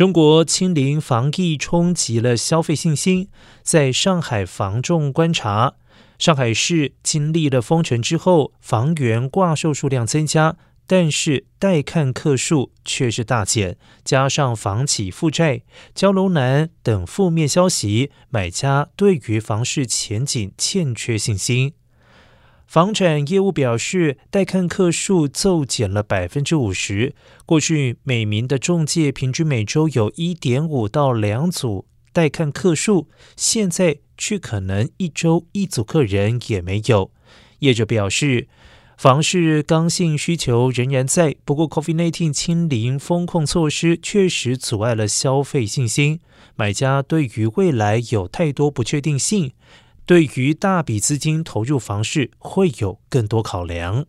中国清零防疫冲击了消费信心，在上海房仲观察，上海市经历了封城之后，房源挂售数量增加，但是待看客数却是大减，加上房企负债、交楼难等负面消息，买家对于房市前景欠缺信心。房产业务表示，待看客数骤减了百分之五十。过去每名的中介平均每周有一点五到两组待看客数，现在却可能一周一组客人也没有。业者表示，房市刚性需求仍然在，不过 COVID-19 清零风控措施确实阻碍了消费信心，买家对于未来有太多不确定性。对于大笔资金投入房市，会有更多考量。